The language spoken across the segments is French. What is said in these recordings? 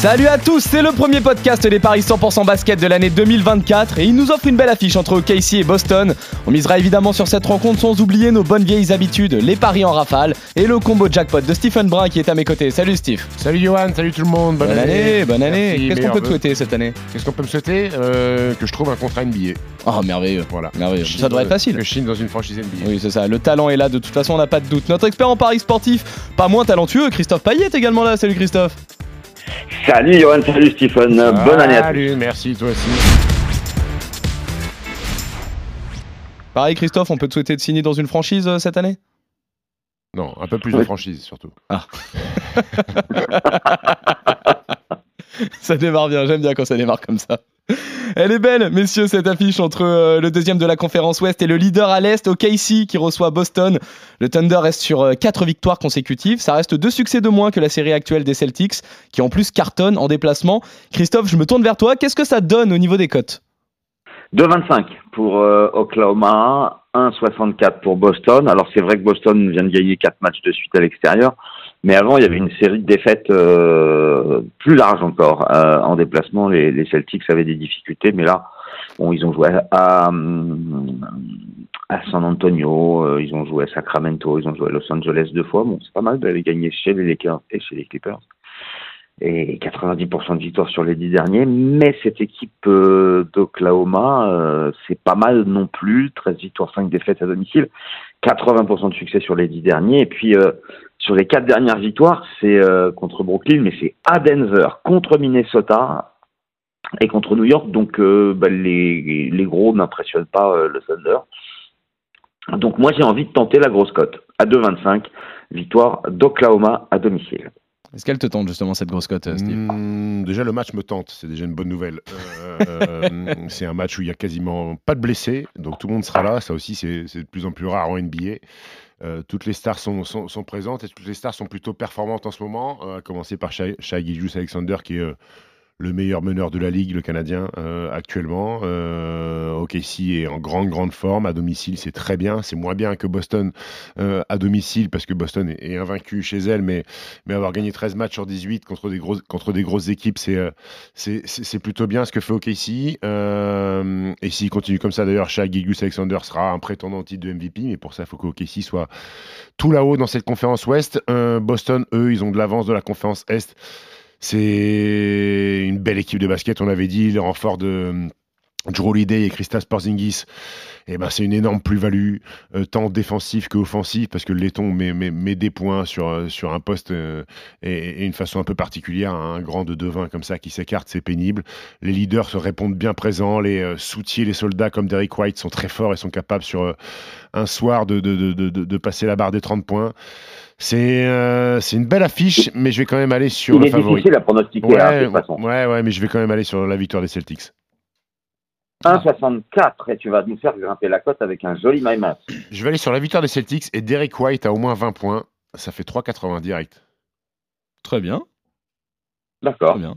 Salut à tous, c'est le premier podcast des paris 100% basket de l'année 2024 et il nous offre une belle affiche entre Casey et Boston. On misera évidemment sur cette rencontre sans oublier nos bonnes vieilles habitudes, les paris en rafale et le combo jackpot de Stephen Brun qui est à mes côtés. Salut Steve. Salut Johan, salut tout le monde, bonne, Bonne année, bonne année. Merci, Qu'est-ce qu'on peut te souhaiter cette année? Qu'est-ce qu'on peut me souhaiter? Euh, Que je trouve un contrat NBA. Oh merveilleux. Voilà. Merveilleux. Ça devrait être facile. Que je signe dans une franchise NBA. Oui, c'est ça. Le talent est là, de toute façon, on n'a pas de doute. Notre expert en paris sportif, pas moins talentueux, Christophe Payet est également là. Salut Christophe. Salut Johan, salut Stephen, bonne année à tous. Salut, merci toi aussi. Pareil, Christophe, on peut te souhaiter de signer dans une franchise euh, cette année? Non, un peu plus de franchise surtout. Ça démarre bien, j'aime bien quand ça démarre comme ça. Elle est belle, messieurs, cette affiche entre euh, le deuxième de la conférence Ouest et le leader à l'Est, OKC, qui reçoit Boston. Le Thunder reste sur 4 victoires consécutives. Ça reste deux succès de moins que la série actuelle des Celtics, qui en plus cartonnent en déplacement. Christophe, je me tourne vers toi. Qu'est-ce que ça donne au niveau des cotes? 2,25 pour euh, Oklahoma, 1,64 pour Boston. Alors c'est vrai que Boston vient de gagner 4 matchs de suite à l'extérieur, mais avant il y avait une série de défaites euh, plus large encore. Euh, en déplacement, les, les Celtics avaient des difficultés, mais là, bon, ils ont joué à, à San Antonio, euh, ils ont joué à Sacramento, ils ont joué à Los Angeles deux fois. Bon, c'est pas mal d'aller gagner chez les Lakers et chez les Clippers. Et 90% de victoires sur les dix derniers, mais cette équipe euh, d'Oklahoma, euh, c'est pas mal non plus. 13 victoires, 5 défaites à domicile, 80% de succès sur les dix derniers. Et puis euh, sur les quatre dernières victoires, c'est euh, contre Brooklyn, mais c'est à Denver, contre Minnesota et contre New York. Donc euh, bah, les, gros n'impressionnent pas euh, le Thunder. Donc moi j'ai envie de tenter la grosse cote à 2,25, victoire d'Oklahoma à domicile. Est-ce qu'elle te tente justement cette grosse cote, euh, Steve Hmm, déjà le match me tente, c'est déjà une bonne nouvelle. Euh, euh, c'est un match où il y a quasiment pas de blessés, donc tout le monde sera là. Ça aussi c'est de plus en plus rare en NBA. Toutes les stars sont, présentes et toutes les stars sont plutôt performantes en ce moment. À commencer par Shai Shai Gilgeous-Alexander qui est le meilleur meneur de la ligue, le Canadien euh, actuellement. Euh, OKC est en grande grande forme à domicile, c'est très bien. C'est moins bien que Boston euh, à domicile parce que Boston est, est invaincu chez elle, mais mais avoir gagné 13 matchs sur 18 contre des grosses contre des grosses équipes, c'est euh, c'est c'est- plutôt bien ce que fait OKC. Euh, et s'il continue comme ça, d'ailleurs, Shai Gilgeous-Alexander sera un prétendant titre de MVP, mais pour ça, il faut qu'OKC soit tout là-haut dans cette conférence Ouest. Euh, Boston, eux, ils ont de l'avance de la conférence Est. C'est une belle équipe de basket, on avait dit, le renfort de Drew Holiday et Kristaps Porzingis, eh ben, c'est une énorme plus-value, euh, tant défensif qu'offensif, parce que le laiton met, met, met des points sur, euh, sur un poste euh, et, et une façon un peu particulière, un grand de 2-20 comme ça qui s'écarte, c'est pénible. Les leaders se répondent bien présents, les euh, soutiers, les soldats comme Derek White sont très forts et sont capables sur un soir de, de, de, de, de passer la barre des 30 points. C'est une belle affiche, mais je vais quand même aller sur Il le est favori. difficile à pronostiquer hein, de toute façon. ouais, ouais, mais je vais quand même aller sur la victoire des Celtics. 1,64 et tu vas nous faire grimper la cote avec un joli my match. Je vais aller sur la victoire des Celtics et Derek White a au moins 20 points. Ça fait 3,80 direct. Très bien, D'accord. très bien.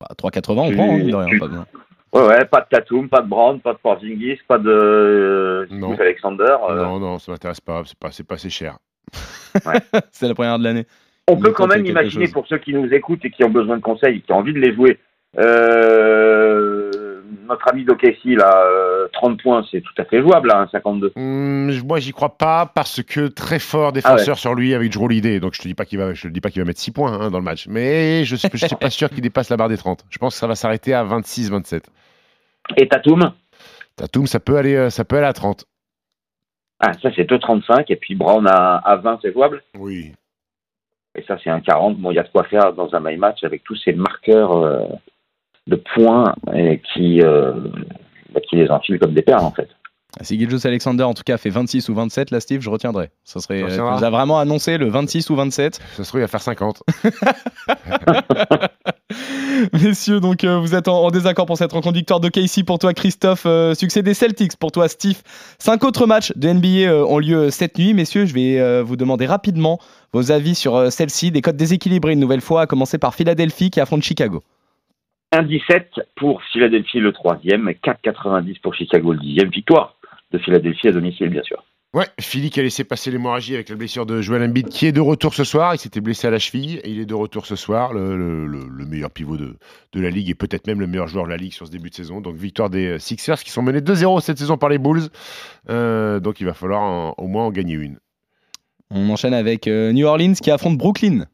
Bah, 3,80, on prend, hein, mine de rien, pas bien. Ouais, ouais, pas de Tatum, pas de Brown, pas de Porzingis, pas de euh, Non. Alexander. euh, Non, non, ça m'intéresse pas. C'est pas, c'est pas assez cher. C'est la première de l'année. On peut quand même imaginer chose. pour ceux qui nous écoutent et qui ont besoin de conseils, qui ont envie de les jouer, euh, notre ami d'OKC, là, euh, 30 points, c'est tout à fait jouable, là, un 52. Hum, moi, j'y crois pas parce que très fort défenseur sur lui avec Drew Holiday. Donc, je te dis pas qu'il va, je te dis pas qu'il va mettre 6 points hein, dans le match. Mais je, je suis pas sûr qu'il dépasse la barre des 30. Je pense que ça va s'arrêter à 26-27. Et Tatum, Tatum, ça peut aller, euh, ça peut aller à 30. ah, ça c'est 2,35, et puis Brown à, à 20, c'est jouable? Oui. Et ça, c'est un 40. Bon, il y a de quoi faire dans un my match avec tous ces marqueurs euh, de points et qui, euh, bah, qui les enfilent comme des perles, en fait. Si Gilgeous Alexander, en tout cas, fait 26 ou 27, là, Steve, je retiendrai. Ça serait, Tu euh, tu nous as vraiment annoncé le 26 ou 27. Ça se trouve, il va faire 50. Messieurs, donc euh, vous êtes en, en désaccord pour cette rencontre victoire de Casey pour toi, Christophe. euh, succès des Celtics pour toi, Steve. Cinq autres matchs de NBA euh, ont lieu cette nuit. Messieurs, je vais euh, vous demander rapidement vos avis sur euh, celle-ci. Des codes déséquilibrés une nouvelle fois, à commencer par Philadelphie qui affronte Chicago. 1,17 pour Philadelphie le troisième, et 4,90 pour Chicago le dixième. Victoire de Philadelphie à domicile, bien sûr. Ouais, Philly qui a laissé passer l'hémorragie avec la blessure de Joel Embiid, qui est de retour ce soir. Il s'était blessé à la cheville et il est de retour ce soir. Le, le- le- le meilleur pivot de, de la ligue et peut-être même le meilleur joueur de la ligue sur ce début de saison. Donc victoire des euh, Sixers qui sont menés 2-0 cette saison par les Bulls. Euh, donc il va falloir en- au moins en gagner une. On enchaîne avec euh, New Orleans qui affronte Brooklyn.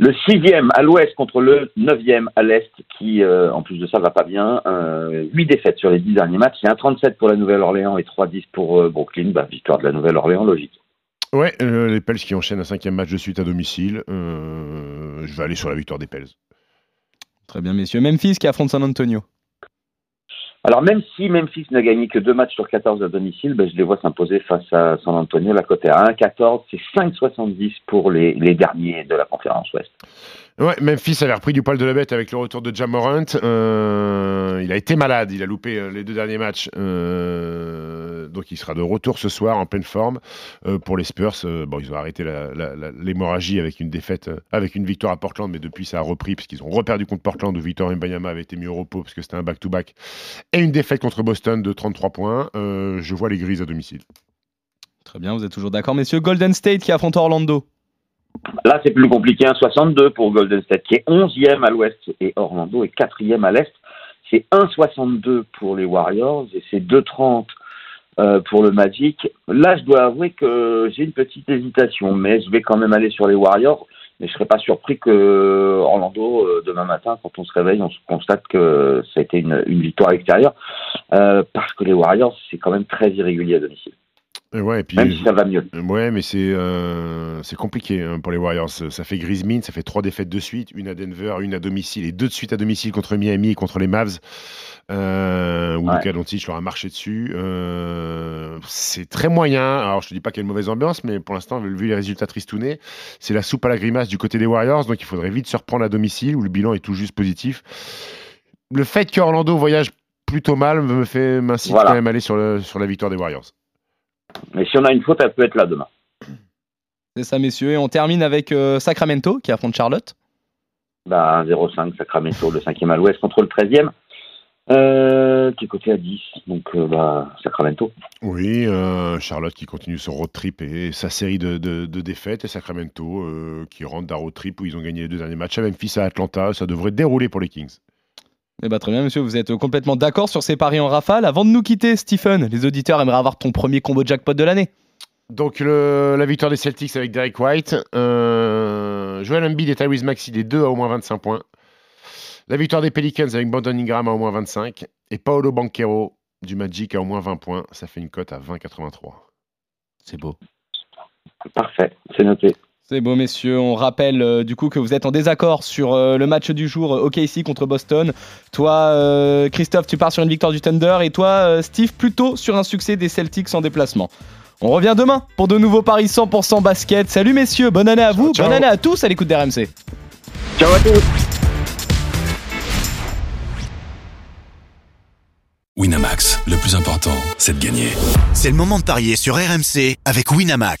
Le sixième à l'ouest contre le neuvième à l'est, qui euh, en plus de ça va pas bien. Euh, Huit défaites sur les dix derniers matchs. Il y a un 37 pour la Nouvelle-Orléans et 3-10 pour euh, Brooklyn. Bah, victoire de la Nouvelle-Orléans, logique. Ouais, euh, les Pels qui enchaînent un cinquième match de suite à domicile. Euh, je vais aller sur la victoire des Pels. Très bien, messieurs. Memphis qui affronte San Antonio. Alors même si Memphis n'a gagné que deux matchs sur 14 à domicile, ben, je les vois s'imposer face à San Antonio. La cote est à 1,14. C'est 5,70 pour les, les derniers de la conférence Ouest. Ouais, Memphis avait repris du poil de la bête avec le retour de Jamorant. Euh, il a été malade, il a loupé euh, les deux derniers matchs. Euh, donc il sera de retour ce soir en pleine forme. Euh, pour les Spurs, bon, ils ont arrêté l'hémorragie avec une défaite, avec une victoire à Portland, mais depuis ça a repris puisqu'ils ont reperdu contre Portland où Victor Mbanyama avait été mis au repos parce que c'était un back-to-back. Et une défaite contre Boston de 33 points. Je vois les Grises à domicile. Très bien, vous êtes toujours d'accord, messieurs. Golden State qui affronte Orlando. Là, c'est plus compliqué. 1,62 pour Golden State, qui est 11e à l'ouest, et Orlando est 4e à l'est. C'est 1,62 pour les Warriors et c'est 2,30 euh, pour le Magic. Là, je dois avouer que j'ai une petite hésitation, mais je vais quand même aller sur les Warriors. Mais je serais pas surpris que Orlando, euh, demain matin, quand on se réveille, on se constate que ça a été une, victoire extérieure. Euh, parce que les Warriors, c'est quand même très irrégulier à domicile. Et ouais, et puis, Même si ça va mieux. Ouais, mais c'est euh, compliqué hein, pour les Warriors. Ça fait Griezmann, ça fait trois défaites de suite, une à Denver, une à domicile et deux de suite à domicile contre Miami et contre les Mavs. Euh, où Ouais. Luka Doncic leur a marché dessus. Euh, c'est très moyen. Alors je te dis pas qu'il y a une mauvaise ambiance, mais pour l'instant, vu les résultats tristounés, c'est la soupe à la grimace du côté des Warriors. Donc il faudrait vite se reprendre à domicile où le bilan est tout juste positif. Le fait que Orlando voyage plutôt mal me fait m'incite Voilà. quand même à aller sur, le- sur la victoire des Warriors. Mais si on a une faute, elle peut être là demain. C'est ça, messieurs. Et on termine avec euh, Sacramento qui affronte Charlotte. Bah, 0,5 Sacramento, le 5e à l'ouest contre le 13e, euh, qui est coté à 10. Donc, euh, bah, Sacramento. Oui, euh, Charlotte qui continue son road trip et sa série de, de- de défaites et Sacramento euh, qui rentre d'un road trip où ils ont gagné les deux derniers matchs à Memphis à Atlanta. Ça devrait dérouler pour les Kings. Eh bah, très bien, monsieur. Vous êtes complètement d'accord sur ces paris en rafale. Avant de nous quitter, Stephen, les auditeurs aimeraient avoir ton premier combo jackpot de l'année. Donc le- la victoire des Celtics avec Derek White, euh, Joel Embiid et Tyrese Maxey, les deux à au moins 25 points. La victoire des Pelicans avec Brandon Ingram à au moins 25 et Paolo Banquero du Magic à au moins 20 points. Ça fait une cote à 20,83. C'est beau. Parfait, c'est noté. C'est beau, messieurs. On rappelle euh, du coup que vous êtes en désaccord sur euh, le match du jour euh, OKC contre Boston. Toi, euh, Christophe, tu pars sur une victoire du Thunder et toi, euh, Steve, plutôt sur un succès des Celtics en déplacement. On revient demain pour de nouveaux paris 100% basket. Salut messieurs, bonne année à vous, Ciao. bonne année à tous à l'écoute d'RMC. Ciao à tous Winamax, le plus important, c'est de gagner. C'est le moment de parier sur RMC avec Winamax.